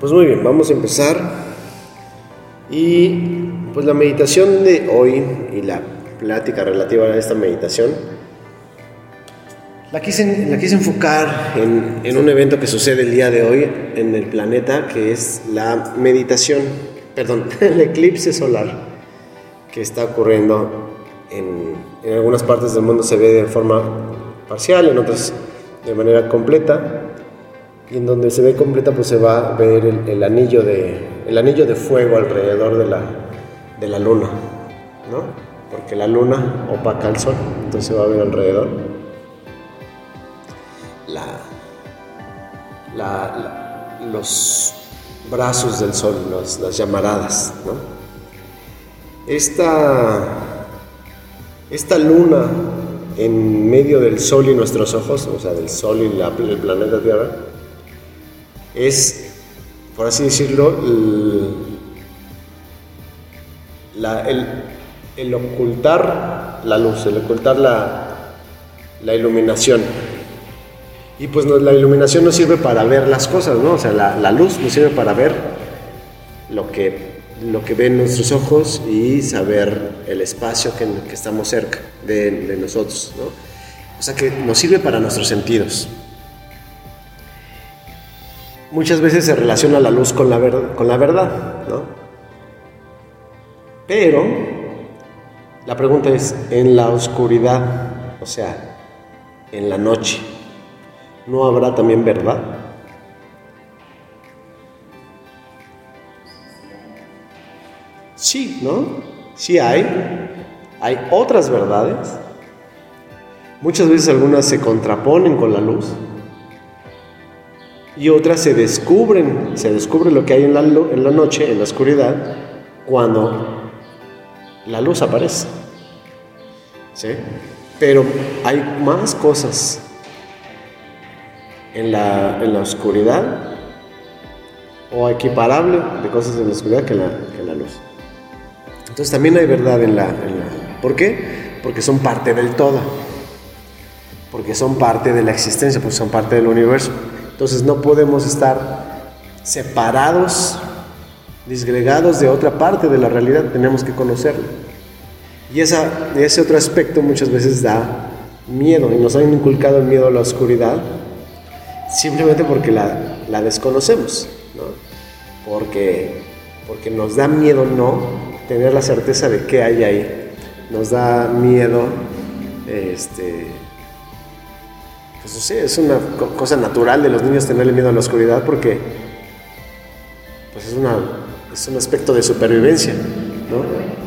Pues muy bien, vamos a empezar. Y pues la meditación de hoy y la plática relativa a esta meditación la quise, la quise enfocar en, en, un evento que sucede el día de hoy en el planeta, que es la meditación, perdón, el eclipse solar que está ocurriendo en, en algunas partes del mundo se ve de forma parcial, en otras de manera completa en donde se ve completa pues se va a ver el, anillo, de, el anillo de fuego alrededor de la, de la luna, ¿no? Porque la luna opaca al sol, entonces se va a ver alrededor la, los brazos del sol, las llamaradas, ¿no? Esta, esta luna en medio del sol y nuestros ojos, o sea, del sol y la, el planeta Tierra, es, por así decirlo, el, ocultar la luz, el ocultar la, la iluminación. Y pues la iluminación nos sirve para ver las cosas, ¿no? O sea, la, luz nos sirve para ver lo que, lo que ven nuestros ojos y saber el espacio que, que estamos cerca de, de nosotros, ¿no? O sea, que nos sirve para nuestros sentidos. Muchas veces se relaciona la luz con la, verdad, ¿no? Pero la pregunta es, en la oscuridad, o sea, en la noche, ¿no habrá también verdad? Sí, ¿no? Sí hay. Hay otras verdades. Muchas veces algunas se contraponen con la luz y otras se descubren, se descubre lo que hay en la, la noche, en la oscuridad, cuando la luz aparece. ¿Sí? Pero hay más cosas en la, en la oscuridad o equiparable de cosas en la oscuridad que en la, que la luz. Entonces también hay verdad la, en la... ¿Por qué? Porque son parte del todo. Porque son parte de la existencia, porque son parte del universo. Entonces no podemos estar separados, disgregados de otra parte de la realidad, tenemos que conocerla. Y ese otro aspecto muchas veces da miedo y nos han inculcado el miedo a la oscuridad simplemente porque la, la desconocemos, ¿no? porque, porque nos da miedo no tener la certeza de qué hay ahí, nos da miedo, este, pues no sé, es una cosa natural de los niños tenerle miedo a la oscuridad porque pues es, una, es un aspecto de supervivencia, ¿no?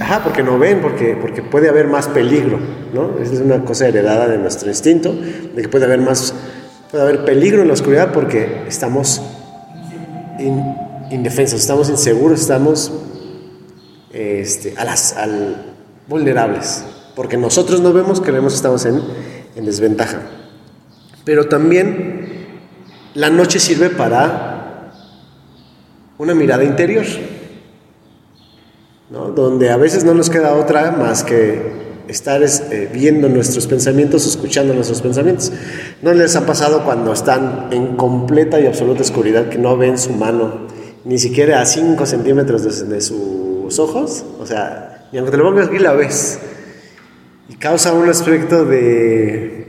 Ajá, porque no ven, porque, porque puede haber más peligro, ¿no? Esa es una cosa heredada de nuestro instinto, de que puede haber más, puede haber peligro en la oscuridad porque estamos indefensos, estamos inseguros, estamos este, a las, al, vulnerables, porque nosotros no vemos, creemos que estamos en, en desventaja. Pero también la noche sirve para una mirada interior donde a veces no nos queda otra más que estar eh, viendo nuestros pensamientos, escuchando nuestros pensamientos. ¿No les ha pasado cuando están en completa y absoluta oscuridad que no ven su mano ni siquiera a 5 centímetros de, sus ojos? O sea, y aunque te lo pongas aquí la ves. Causa un aspecto de,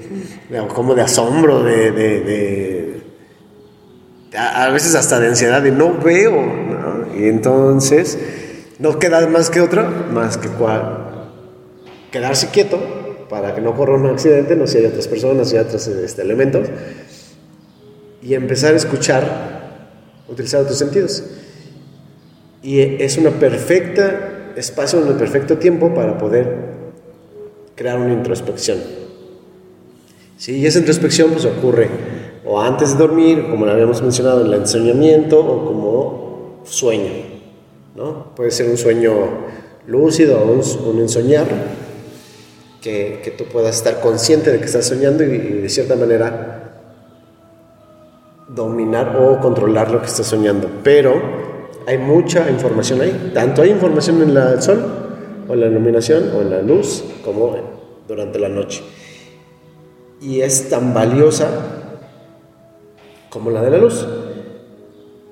como de asombro, de, a, veces hasta de ansiedad, de no veo. Y entonces no queda más que otra, más que cual, quedarse quieto para que no ocurra un accidente, no si hay otras personas, si hay otros este, elementos, y empezar a escuchar, utilizar otros sentidos. Y es una perfecta espacio, un perfecto tiempo para poder crear una introspección. ¿Sí? Y esa introspección pues ocurre o antes de dormir, como lo habíamos mencionado en el enseñamiento, o como sueño. ¿no? Puede ser un sueño lúcido o un, un soñar, que, que, tú puedas estar consciente de que estás soñando y, de cierta manera dominar o controlar lo que estás soñando. Pero hay mucha información ahí. Tanto hay información en el sol, en la iluminación, o en la luz, como durante la noche. Y es tan valiosa como la de la luz.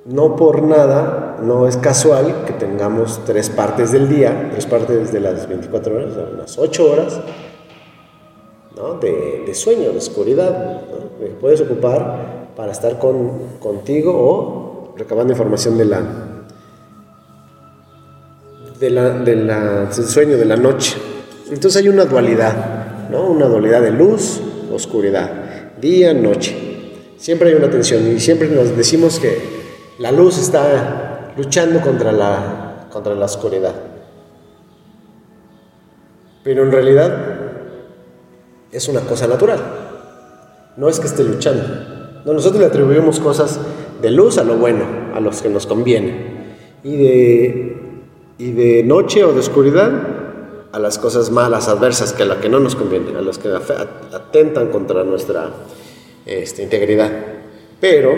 No por nada, no es casual que tengamos tres partes del día, tres partes de las 24 horas, unas 8 horas de, sueño, de oscuridad, que puedes ocupar para estar con, contigo o recabando información de la, de la, del sueño, de la noche. Entonces hay una dualidad, ¿no? una dualidad de luz, oscuridad, día, noche. Siempre hay una tensión y siempre nos decimos que la luz está luchando contra la, contra la oscuridad. Pero en realidad es una cosa natural. No es que esté luchando. No, nosotros le atribuimos cosas de luz a lo bueno, a los que nos conviene. Y de, y de noche o de oscuridad a las cosas malas, adversas, que a las que no nos conviene, a las que atentan contra nuestra este, integridad. Pero,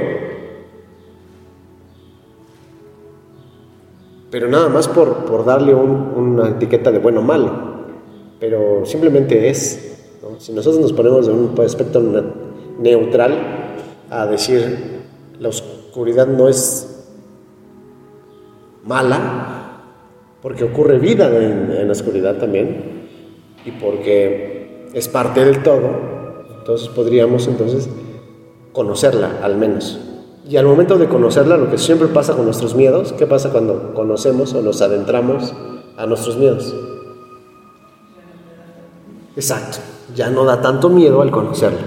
pero nada más por, por darle una etiqueta de bueno o malo. Pero simplemente es si nosotros nos ponemos de un aspecto neutral a decir la oscuridad no es mala, porque ocurre vida en, la oscuridad también, y porque es parte del todo, entonces podríamos entonces conocerla al menos. Y al momento de conocerla, lo que siempre pasa con nuestros miedos, ¿qué pasa cuando conocemos o nos adentramos a nuestros miedos? Exacto ya no da tanto miedo al conocerlo.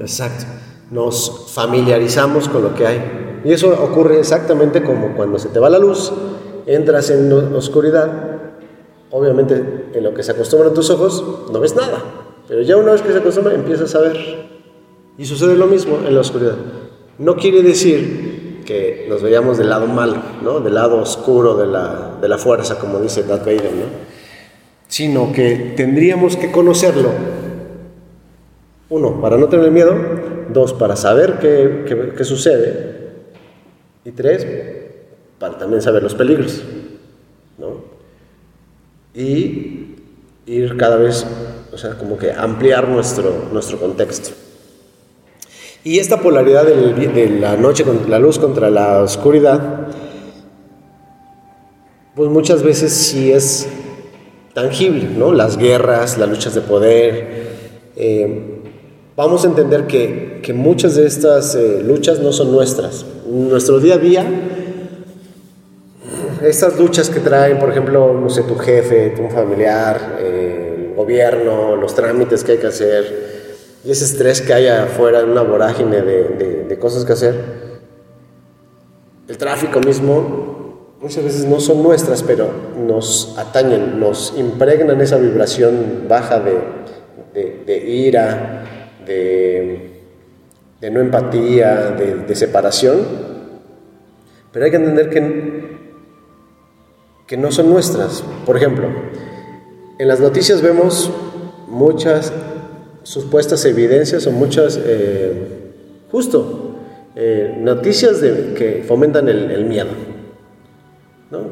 Exacto. Nos familiarizamos con lo que hay. Y eso ocurre exactamente como cuando se te va la luz, entras en oscuridad, obviamente en lo que se acostumbran tus ojos, no ves nada. Pero ya una vez que se acostumbra, empiezas a ver. Y sucede lo mismo en la oscuridad. No quiere decir que nos veamos del lado malo, ¿no? del lado oscuro de la, de la fuerza, como dice Darth Vader. ¿no? sino que tendríamos que conocerlo. Uno, para no tener miedo. Dos, para saber qué, sucede. Y tres, para también saber los peligros. Y ir cada vez, o sea, como que ampliar nuestro, nuestro contexto. Y esta polaridad de la noche, la luz contra la oscuridad, pues muchas veces sí es tangible, ¿no? Las guerras, las luchas de poder. Eh, vamos a entender que, que muchas de estas eh, luchas no son nuestras. nuestro día a día, estas luchas que traen, por ejemplo, no sé, tu jefe, tu familiar, el gobierno, los trámites que hay que hacer, y ese estrés que hay afuera una vorágine de, de cosas que hacer, el tráfico mismo, muchas veces no son nuestras, pero nos atañen, nos impregnan esa vibración baja de, ira, de, no empatía, de, separación. Pero hay que entender que, que no son nuestras. Por ejemplo, en las noticias vemos muchas supuestas evidencias o muchas, eh, justo, eh, noticias que fomentan el miedo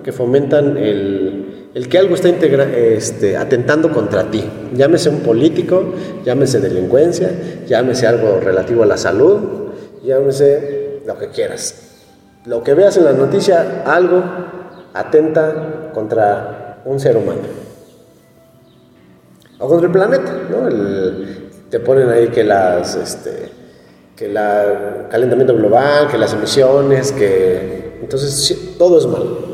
que fomentan el, que algo está este, atentando contra ti. Llámese un político, llámese delincuencia, llámese algo relativo a la salud, llámese lo que quieras. Lo que veas en la noticia, algo atenta contra un ser humano. O contra el planeta, ¿no? te ponen ahí que las, este, que el calentamiento global, que las emisiones, que entonces todo es malo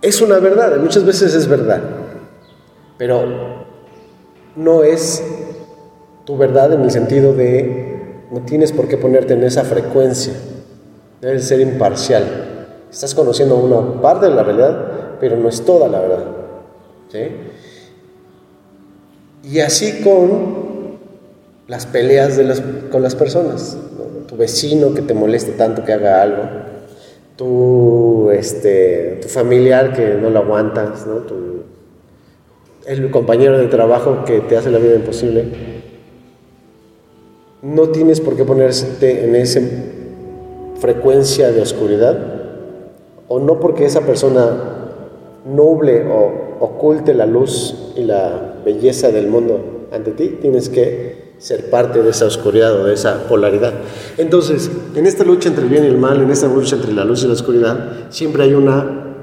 es una verdad, muchas veces es verdad, pero no es tu verdad en el sentido de no tienes por qué ponerte en esa frecuencia, debes ser imparcial. Estás conociendo una parte de la realidad, pero no es toda la verdad. Y así con las peleas de con las personas, tu vecino que te moleste tanto que haga algo, tu, este, tu familiar que no lo aguantas, ¿no? el compañero de trabajo que te hace la vida imposible. No tienes por qué ponerte en esa frecuencia de oscuridad, o no porque esa persona noble o oculte la luz y la belleza del mundo ante ti, tienes que ser parte de esa oscuridad o de esa polaridad. Entonces, en esta lucha entre el bien y el mal, en esta lucha entre la luz y la oscuridad, siempre hay una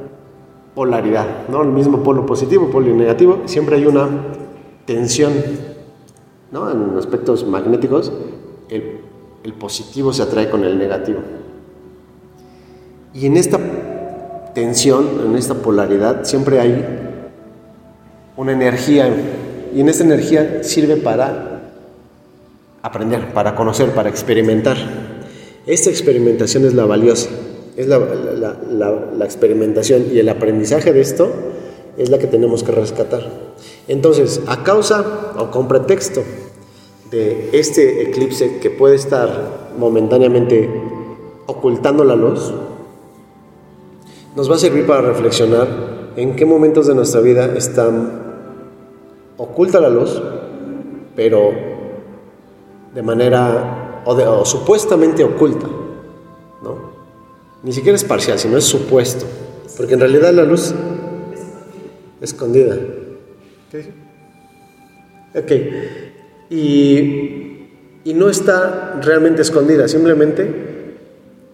polaridad, ¿no? El mismo polo positivo, polo negativo, siempre hay una tensión, ¿no? En aspectos magnéticos, el, el positivo se atrae con el negativo. Y en esta tensión, en esta polaridad, siempre hay una energía, y en esta energía sirve para aprender, para conocer, para experimentar. Esta experimentación es la valiosa, es la, la, experimentación y el aprendizaje de esto es la que tenemos que rescatar. Entonces, a causa o con pretexto de este eclipse que puede estar momentáneamente ocultando la luz, nos va a servir para reflexionar en qué momentos de nuestra vida están oculta la luz, pero de manera o, supuestamente oculta, ¿no? Ni siquiera es parcial, sino es supuesto, porque en realidad la luz escondida. ¿Qué? Ok. Y, y no está realmente escondida, simplemente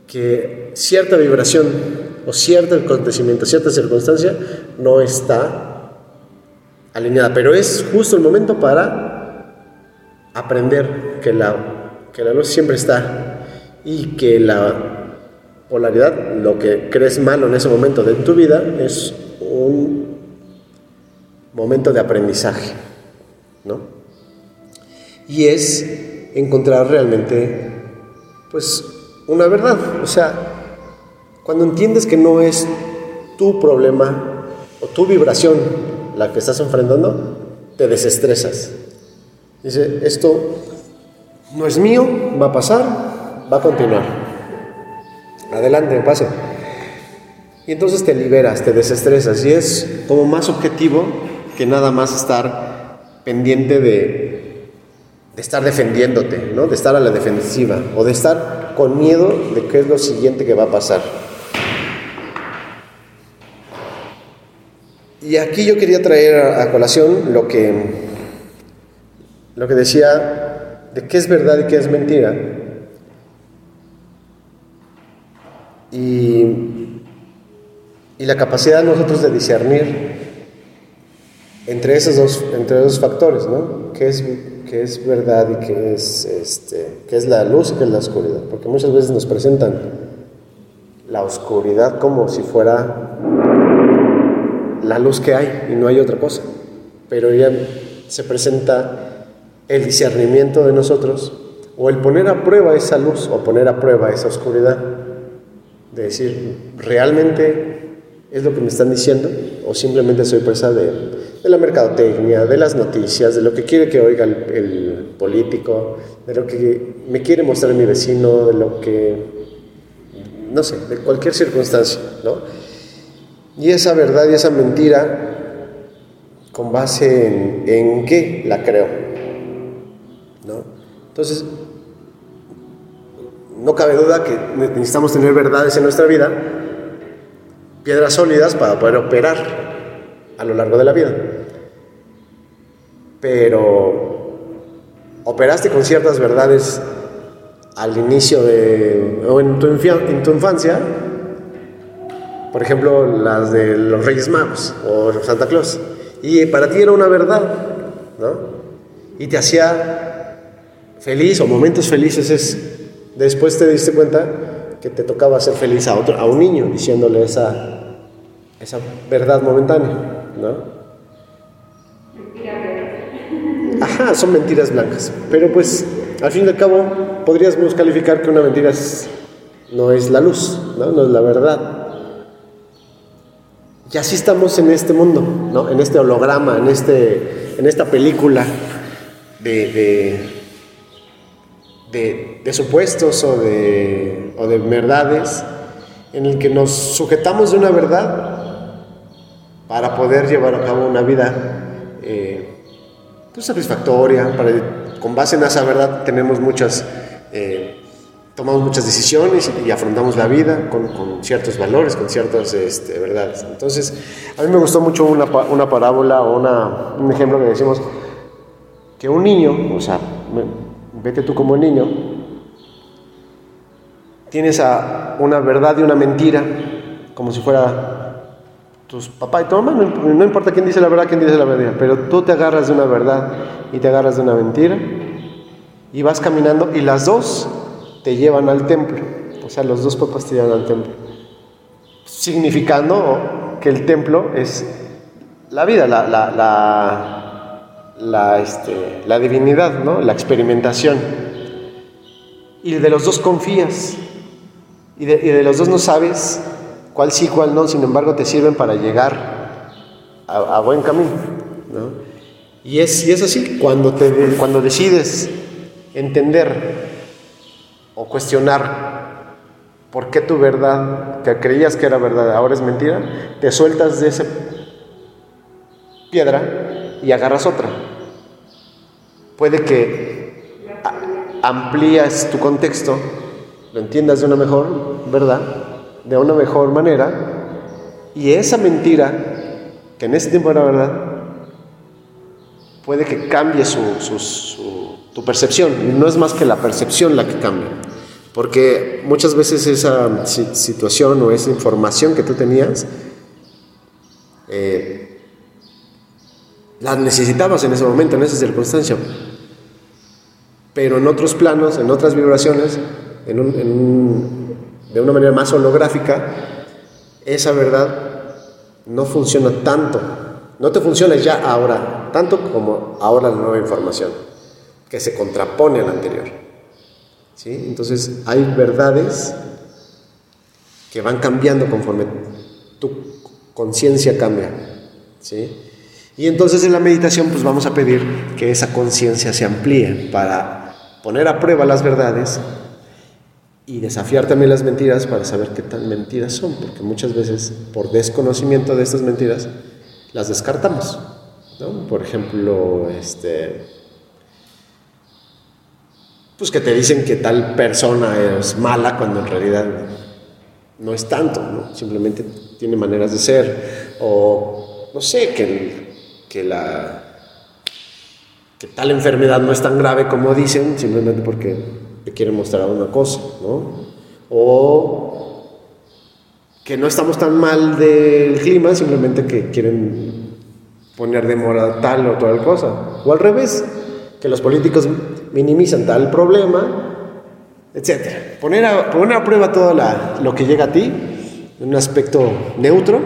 que cierta vibración o cierto acontecimiento, cierta circunstancia no está alineada, pero es justo el momento para aprender que la, que la luz siempre está y que la polaridad, lo que crees malo en ese momento de tu vida, es un momento de aprendizaje, ¿no? Y es encontrar realmente, pues, una verdad. O sea, cuando entiendes que no es tu problema o tu vibración la que estás enfrentando, te desestresas. Dice, esto no es mío, va a pasar, va a continuar. Adelante, pase. Y entonces te liberas, te desestresas y es como más objetivo que nada más estar pendiente de, estar defendiéndote, ¿no? de estar a la defensiva o de estar con miedo de qué es lo siguiente que va a pasar. Y aquí yo quería traer a colación lo que lo que decía de qué es verdad y qué es mentira. Y, y la capacidad de nosotros de discernir entre esos dos, entre esos factores, ¿no? ¿Qué es, qué es verdad y qué es, este, qué es la luz y qué es la oscuridad? Porque muchas veces nos presentan la oscuridad como si fuera la luz que hay y no hay otra cosa. Pero ya se presenta el discernimiento de nosotros o el poner a prueba esa luz o poner a prueba esa oscuridad. De decir, ¿realmente es lo que me están diciendo? ¿O simplemente soy presa de, la mercadotecnia, de las noticias, de lo que quiere que oiga el, político, de lo que me quiere mostrar mi vecino, de lo que, no sé, de cualquier circunstancia, ¿no? Y esa verdad y esa mentira, ¿con base en, en qué la creo? Entonces, no cabe duda que necesitamos tener verdades en nuestra vida, piedras sólidas para poder operar a lo largo de la vida. Pero operaste con ciertas verdades al inicio de, o en tu infancia, por ejemplo, las de los Reyes Magos o Santa Claus, y para ti era una verdad, ¿no? Y te hacía feliz o momentos felices es después te diste cuenta que te tocaba ser feliz a otro a un niño diciéndole esa esa verdad momentánea, ¿no? Ajá, son mentiras blancas, pero pues al fin y al cabo podríamos calificar que una mentira no es la luz, ¿no? no es la verdad. Y así estamos en este mundo, ¿no? en este holograma, en, este, en esta película de de, supuestos o de, o de verdades en el que nos sujetamos de una verdad para poder llevar a cabo una vida eh, pues, satisfactoria, con base en esa verdad tenemos muchas, eh, tomamos muchas decisiones y, afrontamos la vida con, con, ciertos valores, con ciertas este, verdades. Entonces, a mí me gustó mucho una, una parábola o una, un ejemplo que decimos que un niño, o sea, vete tú como niño, tienes a una verdad y una mentira, como si fuera tus papá y tu mamá, no, importa quién dice la verdad, quién dice la verdad, pero tú te agarras de una verdad y te agarras de una mentira y vas caminando y las dos te llevan al templo, o sea, los dos papás te llevan al templo, significando que el templo es la vida, la, la, la, este, la divinidad, ¿no? la experimentación. Y de los dos confías. Y de, los dos no sabes cuál sí, cuál no, sin embargo te sirven para llegar a, buen camino. Y, es, y es así, cuando, te, cuando decides entender o cuestionar por qué tu verdad, que creías que era verdad, ahora es mentira, te sueltas de esa piedra y agarras otra. Puede que amplías tu contexto lo entiendas de una mejor, ¿verdad? De una mejor manera. Y esa mentira, que en ese tiempo era verdad, puede que cambie su, tu percepción. No es más que la percepción la que cambia. Porque muchas veces esa situación o esa información que tú tenías, eh, la necesitabas en ese momento, en esa circunstancia. Pero en otros planos, en otras vibraciones, de una manera más holográfica, esa verdad no funciona tanto. No te funciona ya ahora, tanto como ahora la nueva información, que se contrapone a la anterior. Entonces hay verdades que van cambiando conforme tu conciencia cambia. ¿Sí? Y entonces en la meditación pues vamos a pedir que esa conciencia se amplíe para poner a prueba las verdades y desafiar también las mentiras para saber qué tan mentiras son, porque muchas veces por desconocimiento de estas mentiras las descartamos. Por ejemplo, este, pues que te dicen que tal persona es mala cuando en realidad no es tanto, simplemente tiene maneras de ser, o no sé, que, que, la, que tal enfermedad no es tan grave como dicen, simplemente porque te quieren mostrar una cosa, ¿no? O que no estamos tan mal del clima, simplemente que quieren poner de moda tal o tal cosa. O al revés, que los políticos minimizan tal problema, etc. Poner a, poner a prueba todo lo que llega a ti en un aspecto neutro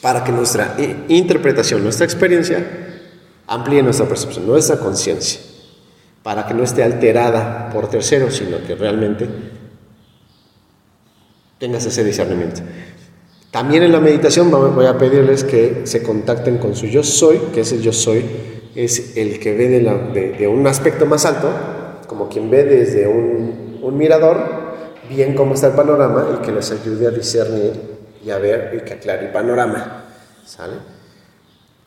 para que nuestra interpretación, nuestra experiencia amplíe nuestra percepción, nuestra conciencia para que no esté alterada por terceros, sino que realmente tengas ese discernimiento. También en la meditación voy a pedirles que se contacten con su yo soy, que ese yo soy es el que ve de, un aspecto más alto, como quien ve desde un, un, mirador, bien cómo está el panorama y que les ayude a discernir y a ver y que aclare el panorama.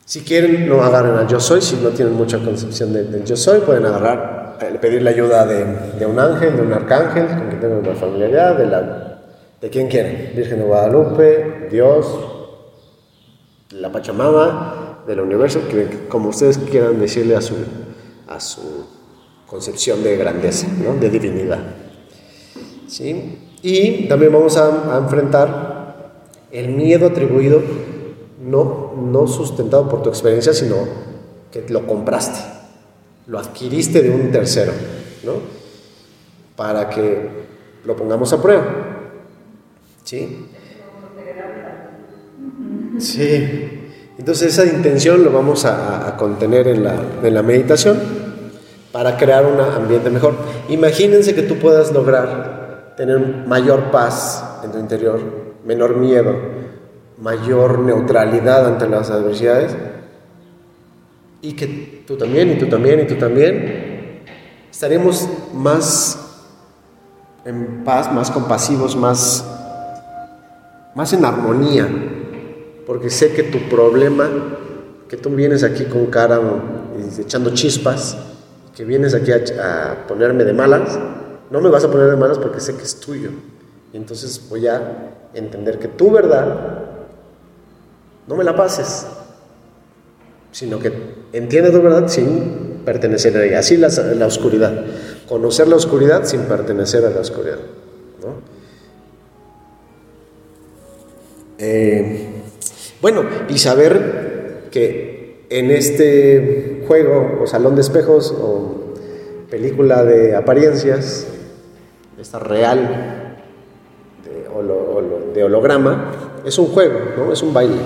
Si quieren, no agarren al yo soy, si no tienen mucha concepción del yo soy, pueden agarrar, eh, pedir la ayuda de, un ángel, de un arcángel, con quien tengan una familiaridad, de, la, de quien quieran, Virgen de Guadalupe, Dios, la Pachamama, del universo, como ustedes quieran decirle a su, a su concepción de grandeza, ¿no? de divinidad. ¿Sí? Y también vamos a, a enfrentar el miedo atribuido no, no sustentado por tu experiencia, sino que lo compraste, lo adquiriste de un tercero, ¿no? Para que lo pongamos a prueba. ¿Sí? Sí. Entonces esa intención lo vamos a, contener en la, en la meditación para crear un ambiente mejor. Imagínense que tú puedas lograr tener mayor paz en tu interior, menor miedo, mayor neutralidad ante las adversidades y que tú también, y tú también, y tú también estaremos más en paz, más compasivos, más, más en armonía, porque sé que tu problema, que tú vienes aquí con cara echando chispas, que vienes aquí a, ponerme de malas, no me vas a poner de malas porque sé que es tuyo. Y entonces voy a entender que tu verdad no me la pases, sino que entiende tu verdad sin pertenecer a ella. Así la, oscuridad, conocer la oscuridad sin pertenecer a la oscuridad. Eh, bueno, y saber que en este juego o salón de espejos o película de apariencias, esta real de, de holograma, es un juego, ¿no? es un baile.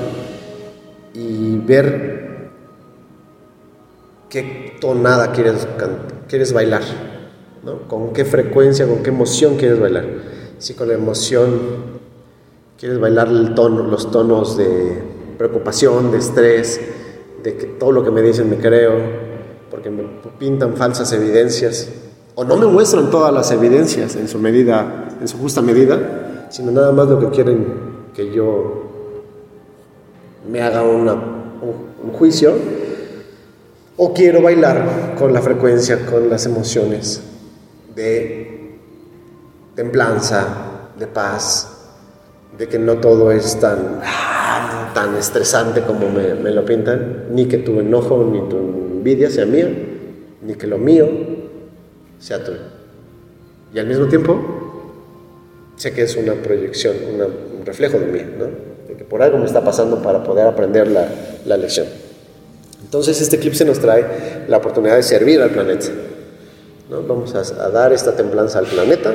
Y ver qué tonada quieres, quieres bailar, ¿no? con qué frecuencia, con qué emoción quieres bailar. Si con la emoción Quieres bailar el tono, los tonos de preocupación, de estrés, de que todo lo que me dicen me creo, porque me pintan falsas evidencias, o no me muestran todas las evidencias en su medida, en su justa medida, sino nada más lo que quieren que yo me haga una, un juicio, o quiero bailar con la frecuencia, con las emociones de templanza, de paz, de que no todo es tan, tan estresante como me, lo pintan, ni que tu enojo ni tu envidia sea mía, ni que lo mío sea tuyo. Y al mismo tiempo, sé que es una proyección, un reflejo de mí, ¿no? de que por algo me está pasando para poder aprender la, la lección. Entonces este eclipse nos trae la oportunidad de servir al planeta. ¿no? Vamos a dar esta templanza al planeta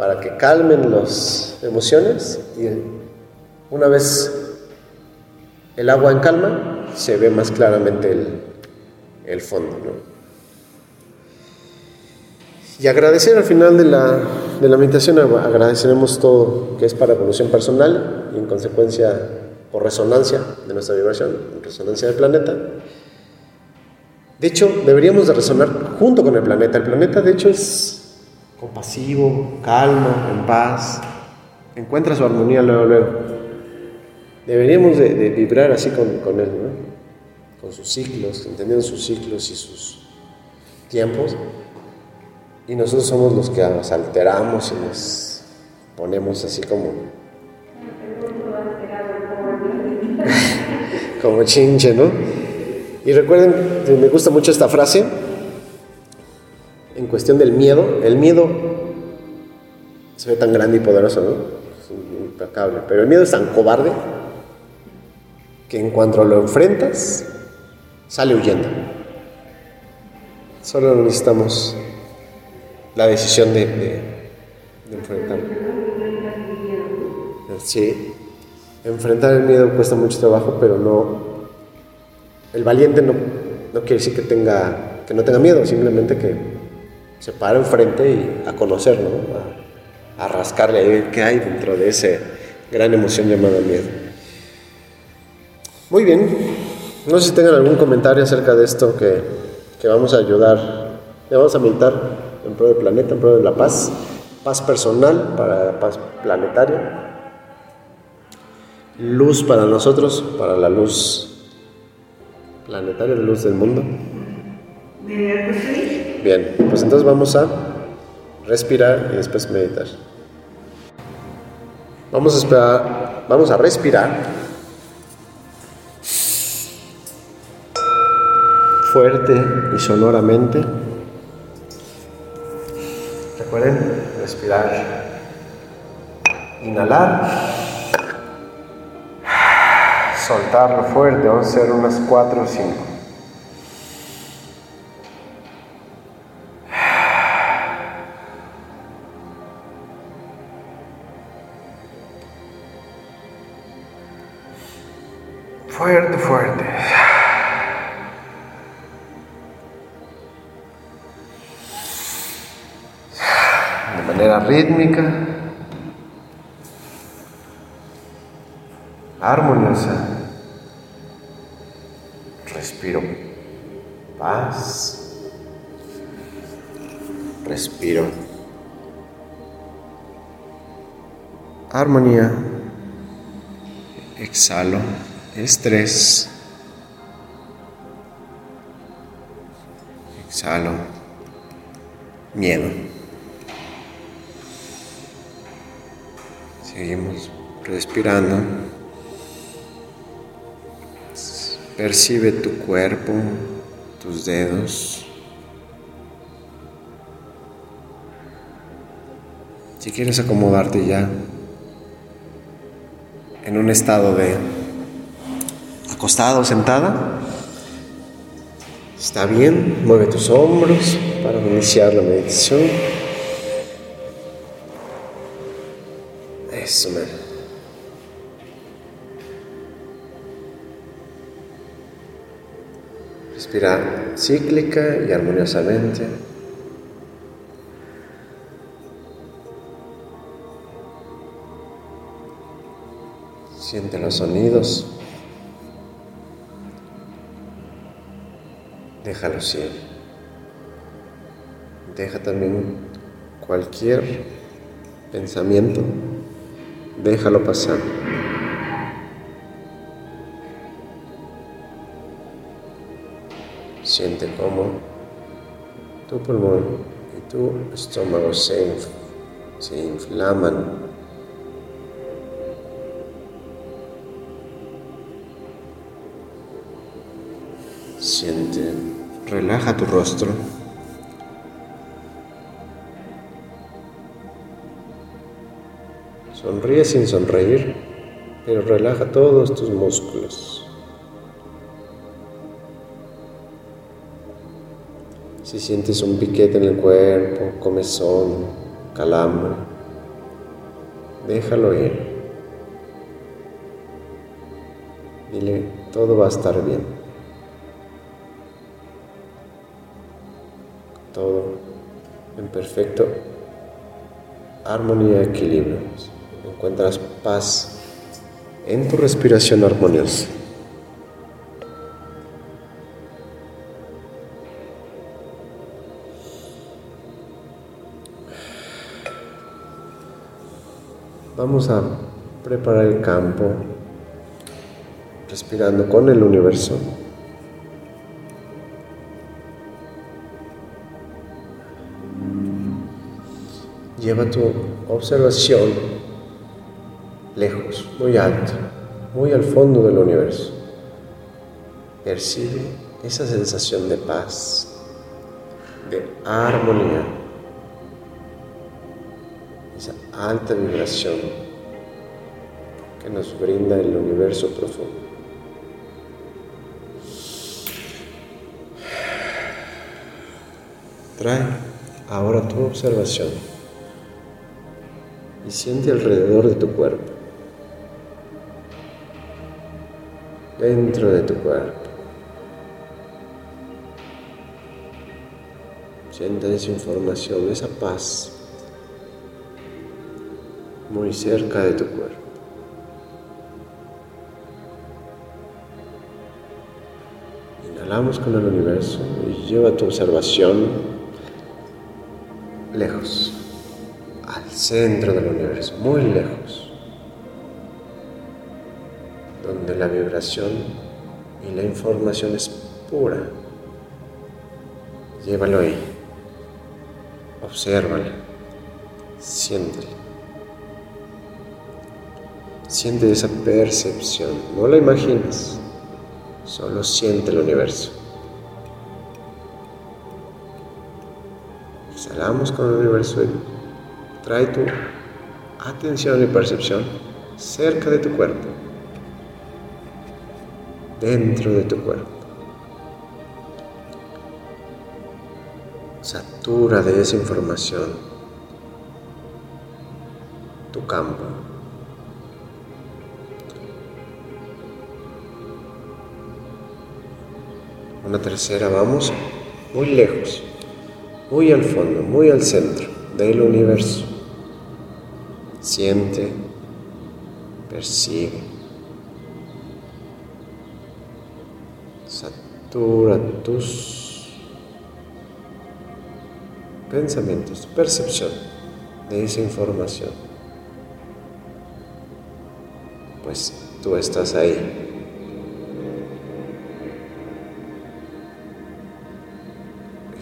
para que calmen las emociones y una vez el agua en calma se ve más claramente el, fondo. Y agradecer al final de la, de la meditación, agradeceremos todo que es para evolución personal y en consecuencia por resonancia de nuestra vibración, resonancia del planeta. De hecho, deberíamos de resonar junto con el planeta. El planeta, de hecho, es compasivo, calmo, en paz, encuentra su armonía luego, luego. Deberíamos de, vibrar así con, con él, ¿no? con sus ciclos, entendiendo sus ciclos y sus tiempos. Y nosotros somos los que nos alteramos y nos ponemos así como... como chinche, ¿no? Y recuerden, me gusta mucho esta frase, en cuestión del miedo, el miedo se ve tan grande y poderoso, ¿no? Impecable. Pero el miedo es tan cobarde que en cuanto lo enfrentas, sale huyendo. Solo necesitamos la decisión de, de, enfrentarlo. Sí, enfrentar el miedo cuesta mucho trabajo, pero no. El valiente no, no quiere decir que, tenga, que no tenga miedo, simplemente que se para enfrente y a conocerlo, a, rascarle a ver qué hay dentro de esa gran emoción llamada miedo. Muy bien, no sé si tengan algún comentario acerca de esto que, que vamos a ayudar, le vamos a meditar en pro del planeta, en pro de la paz, paz personal para paz planetaria, luz para nosotros, para la luz planetaria, la luz del mundo. Bien, pues entonces vamos a respirar y después meditar. Vamos a esperar, vamos a respirar fuerte y sonoramente. Recuerden respirar, inhalar, soltarlo fuerte, vamos a hacer unas 4 o 5. Fuerte, fuerte. De manera rítmica, armoniosa. Respiro paz. Respiro armonía. Exhalo estrés. Exhalo. Miedo. Seguimos respirando. Percibe tu cuerpo, tus dedos. Si quieres acomodarte ya en un estado de acostado, sentada, está bien, mueve tus hombros para iniciar la meditación. Eso, man. Respira cíclica y armoniosamente. Siente los sonidos. Déjalos ir. Deja también cualquier pensamiento. Déjalo pasar. Siente cómo tu pulmón y tu estómago se, se inflaman Siente, relaja tu rostro. Sonríe sin sonreír, pero relaja todos tus músculos. Si sientes un piquete en el cuerpo, comezón, calambre, déjalo ir. Dile, todo va a estar bien. Perfecto armonía equilibrio. Encuentras paz en tu respiración armoniosa. Vamos a preparar el campo respirando con el universo. Lleva tu observación lejos, muy alto, muy al fondo del universo. Percibe esa sensación de paz, de armonía, esa alta vibración que nos brinda el universo profundo. Trae ahora tu observación siente alrededor de tu cuerpo, dentro de tu cuerpo. Siente esa información, esa paz muy cerca de tu cuerpo. Inhalamos con el universo y lleva tu observación lejos centro del universo, muy lejos, donde la vibración y la información es pura. Llévalo ahí, obsérvala, siéntela. Siente esa percepción, no la imagines, solo siente el universo. Exhalamos con el universo Trae tu atención y percepción cerca de tu cuerpo, dentro de tu cuerpo. Satura de esa información tu campo. Una tercera, vamos muy lejos, muy al fondo, muy al centro del universo. Siente, percibe, satura tus pensamientos, percepción de esa información. Pues tú estás ahí.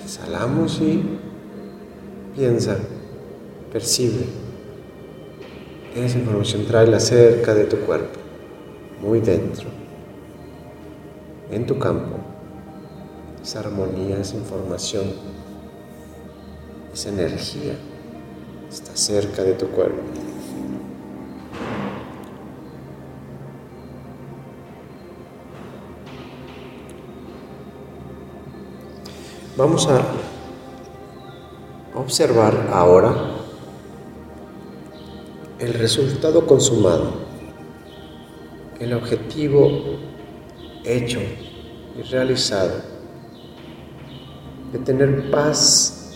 Exhalamos y piensa, percibe esa información la cerca de tu cuerpo, muy dentro, en tu campo. esa armonía, esa información, esa energía está cerca de tu cuerpo. Vamos a observar ahora el resultado consumado, el objetivo hecho y realizado de tener paz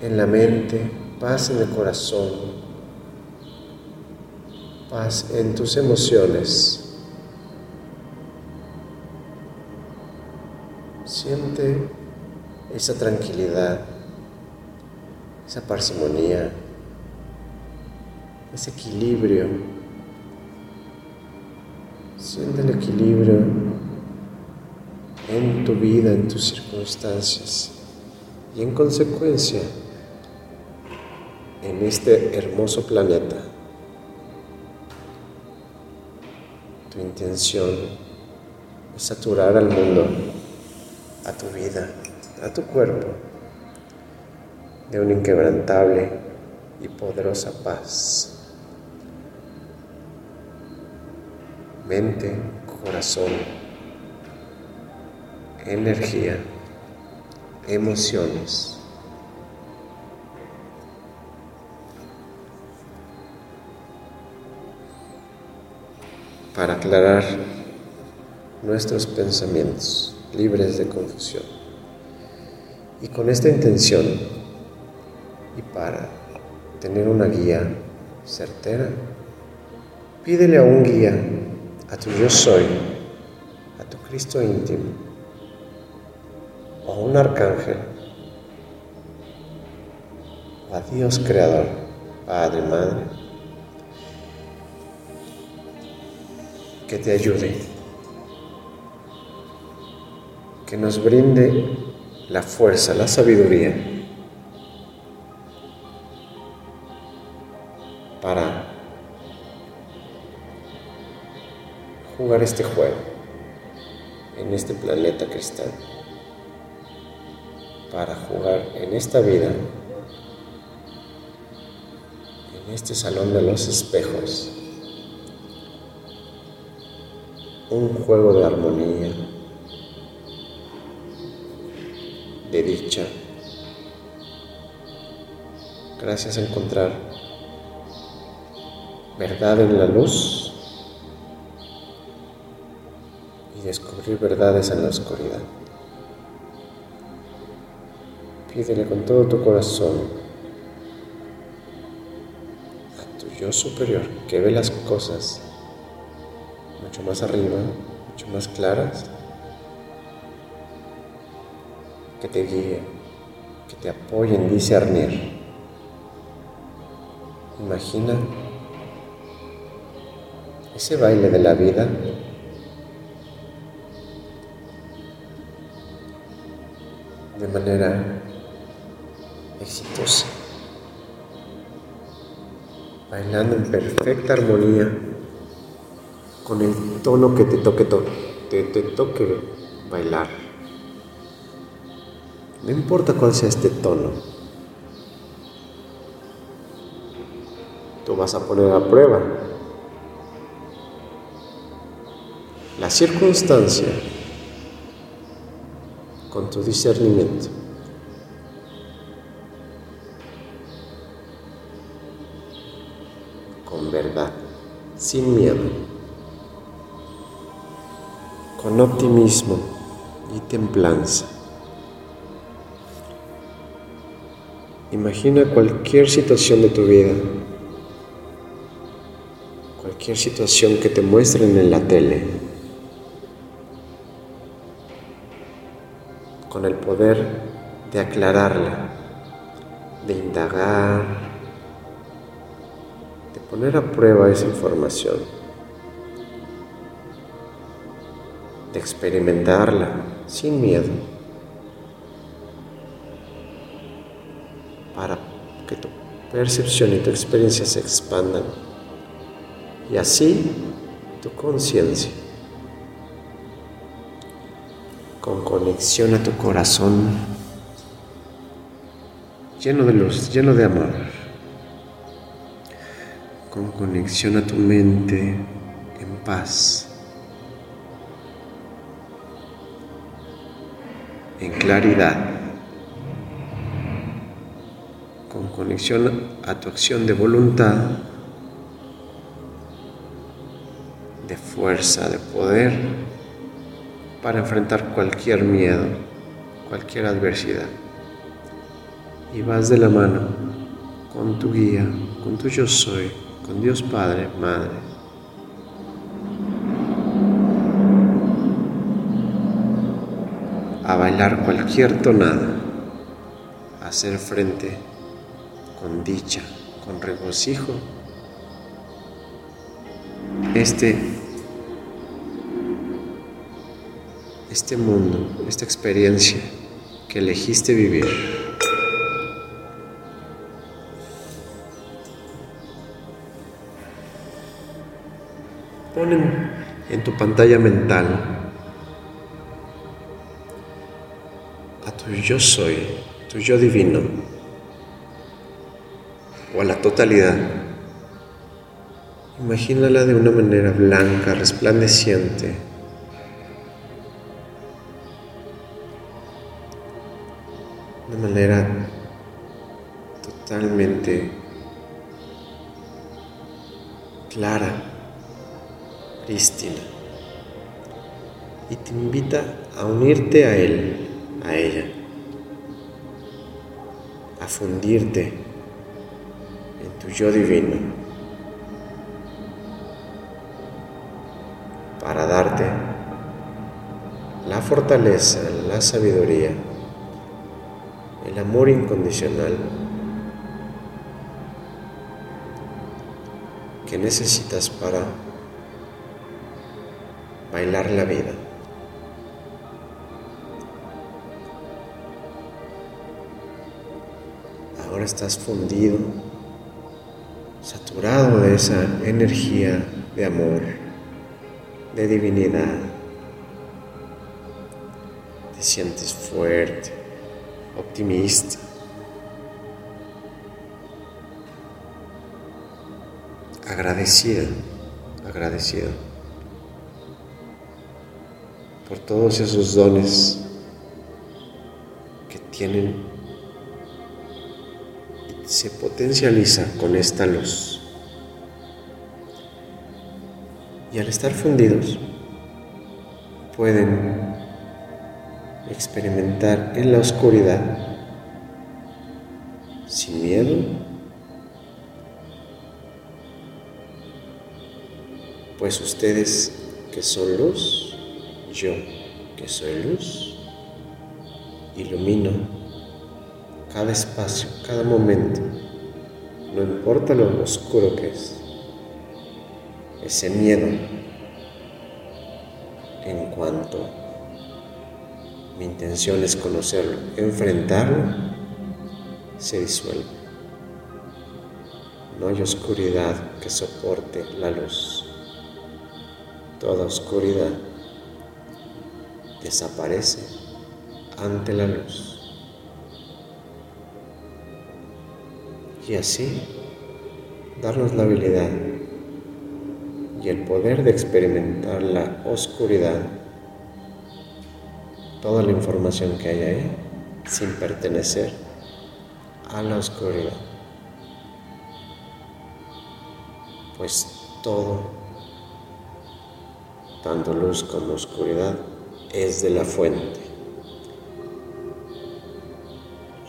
en la mente, paz en el corazón, paz en tus emociones. Siente esa tranquilidad, esa parsimonía, ese equilibrio. Siente el equilibrio en tu vida, en tus circunstancias y en consecuencia en este hermoso planeta. Tu intención es saturar al mundo, a tu vida, a tu cuerpo, de una inquebrantable y poderosa paz. Mente, corazón, energía, emociones. Para aclarar nuestros pensamientos libres de confusión. Y con esta intención y para tener una guía certera, pídele a un guía, a tu yo soy, a tu Cristo íntimo, o a un arcángel, o a Dios creador, Padre, Madre, que te ayude, que nos brinde la fuerza, la sabiduría jugar este juego en este planeta cristal, para jugar en esta vida, en este salón de los espejos, un juego de armonía, de dicha. Gracias a encontrar verdad en la luz descubrir verdades en la oscuridad. Pídele con todo tu corazón a tu yo superior que ve las cosas mucho más arriba, mucho más claras que te guíe, que te apoye en discernir. Imagina ese baile de la vida de manera exitosa, bailando en perfecta armonía con el tono que te toque, te, te toque bailar. No importa cuál sea este tono. Tú vas a poner a prueba la circunstancia tu discernimiento. Con verdad, sin miedo, con optimismo y templanza. Imagina cualquier situación de tu vida, cualquier situación que te muestren en la tele, poder de aclararla, de indagar, de poner a prueba esa información, de experimentarla sin miedo. para que tu percepción y tu experiencia se expandan y así tu conciencia. Con conexión a tu corazón, lleno de luz, lleno de amor, con conexión a tu mente en paz, en claridad, con conexión a tu acción de voluntad, de fuerza, de poder para enfrentar cualquier miedo, cualquier adversidad. Y vas de la mano con tu guía, con tu yo soy, con Dios Padre, Madre. A bailar cualquier tonada, a hacer frente con dicha, con regocijo. Este este mundo, esta experiencia que elegiste vivir. Ponen en tu pantalla mental a tu yo soy, tu yo divino, o a la totalidad. Imagínala de una manera blanca, resplandeciente manera totalmente clara, prístina, y te invita a unirte a Él, a ella, a fundirte en tu yo divino, para darte la fortaleza, la sabiduría, el amor incondicional que necesitas para bailar la vida. Ahora estás fundido, saturado de esa energía de amor, de divinidad. Te sientes fuerte, optimista. Agradecido, agradecido por todos esos dones que tienen se potencializa con esta luz. Y al estar fundidos, pueden experimentar en la oscuridad sin miedo, pues ustedes que son luz, yo que soy luz, ilumino cada espacio, cada momento, no importa lo oscuro que es, ese miedo en cuanto mi intención es conocerlo, enfrentarlo, se disuelve. No hay oscuridad que soporte la luz. Toda oscuridad desaparece ante la luz. Y así darnos la habilidad y el poder de experimentar la oscuridad toda la información que hay ahí sin pertenecer a la oscuridad. Pues todo, tanto luz como oscuridad, es de la fuente.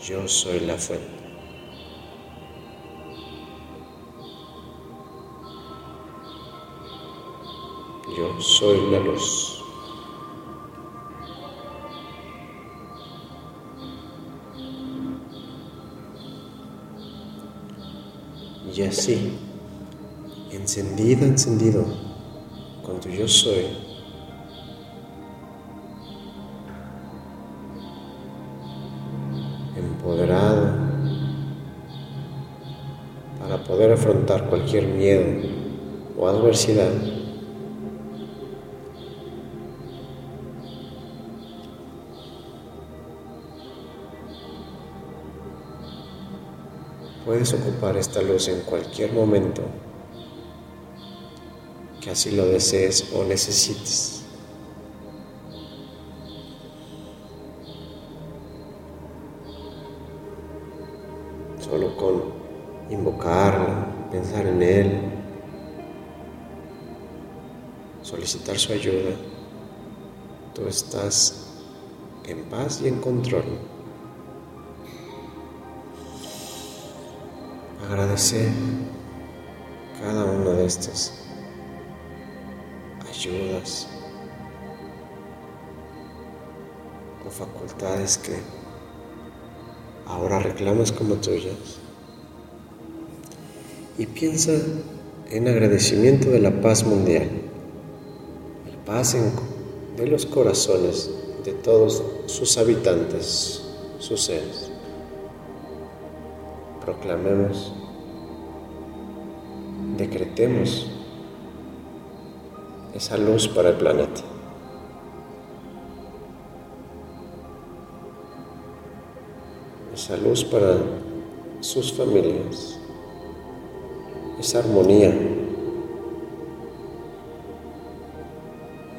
Yo soy la fuente. Yo soy la luz. Y así, encendido, encendido, cuando yo soy, empoderado para poder afrontar cualquier miedo o adversidad, Puedes ocupar esta luz en cualquier momento que así lo desees o necesites. Solo con invocarlo, pensar en Él, solicitar su ayuda, tú estás en paz y en control. Agradecer cada una de estas ayudas o facultades que ahora reclamas como tuyas. Y piensa en agradecimiento de la paz mundial, la paz de los corazones de todos sus habitantes, sus seres. Proclamemos, decretemos esa luz para el planeta. Esa luz para sus familias. Esa armonía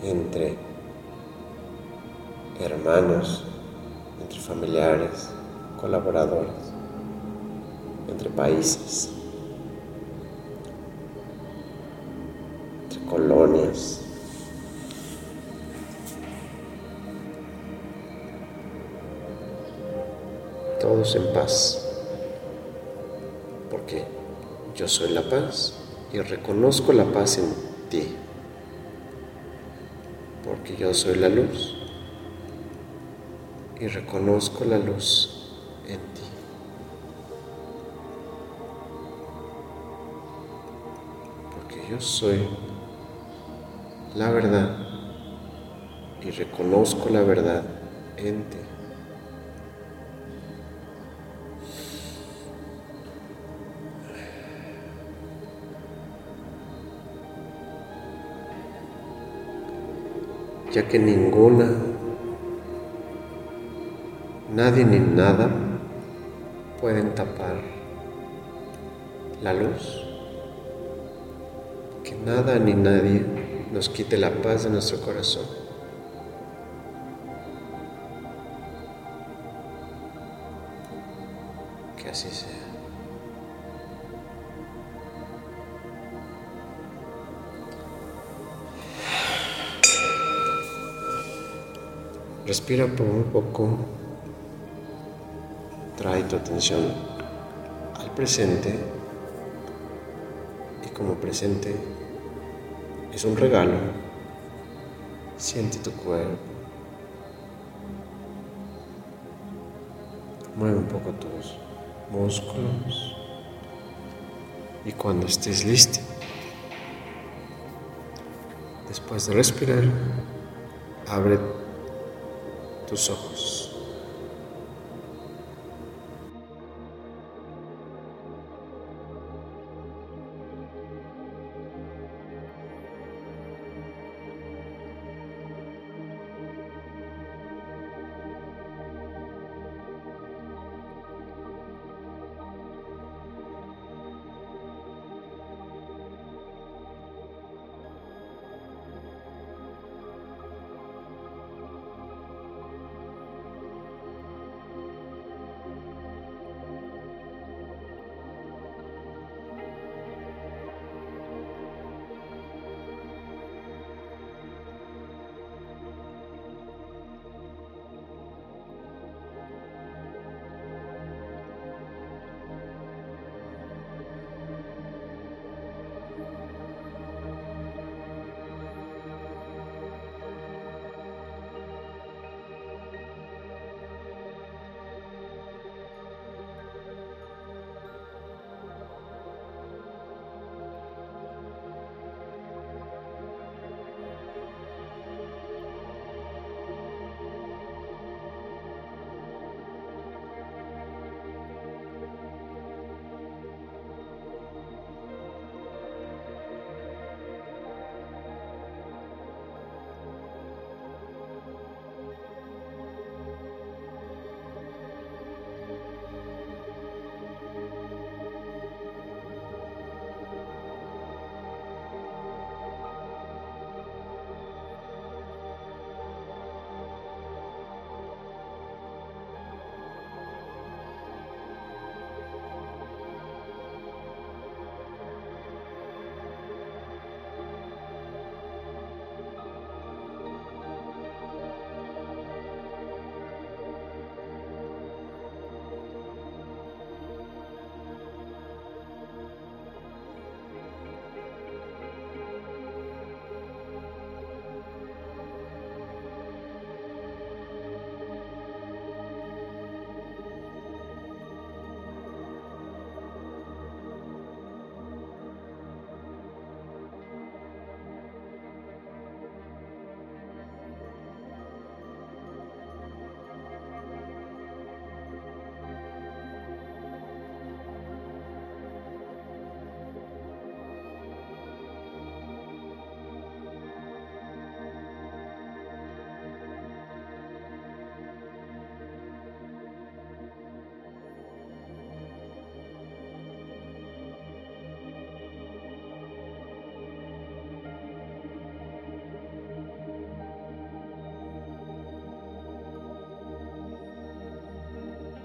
entre hermanos, entre familiares, colaboradores, entre países. En paz, porque yo soy la paz y reconozco la paz en ti, porque yo soy la luz y reconozco la luz en ti. Porque yo soy la verdad y reconozco la verdad en ti. Ya que ninguna, nadie ni nada pueden tapar la luz, que nada ni nadie nos quite la paz de nuestro corazón. Respira por un poco. Trae tu atención al presente y como presente es un regalo. Siente tu cuerpo. Mueve un poco tus músculos. Y cuando estés listo, después de respirar, abre tus ojos.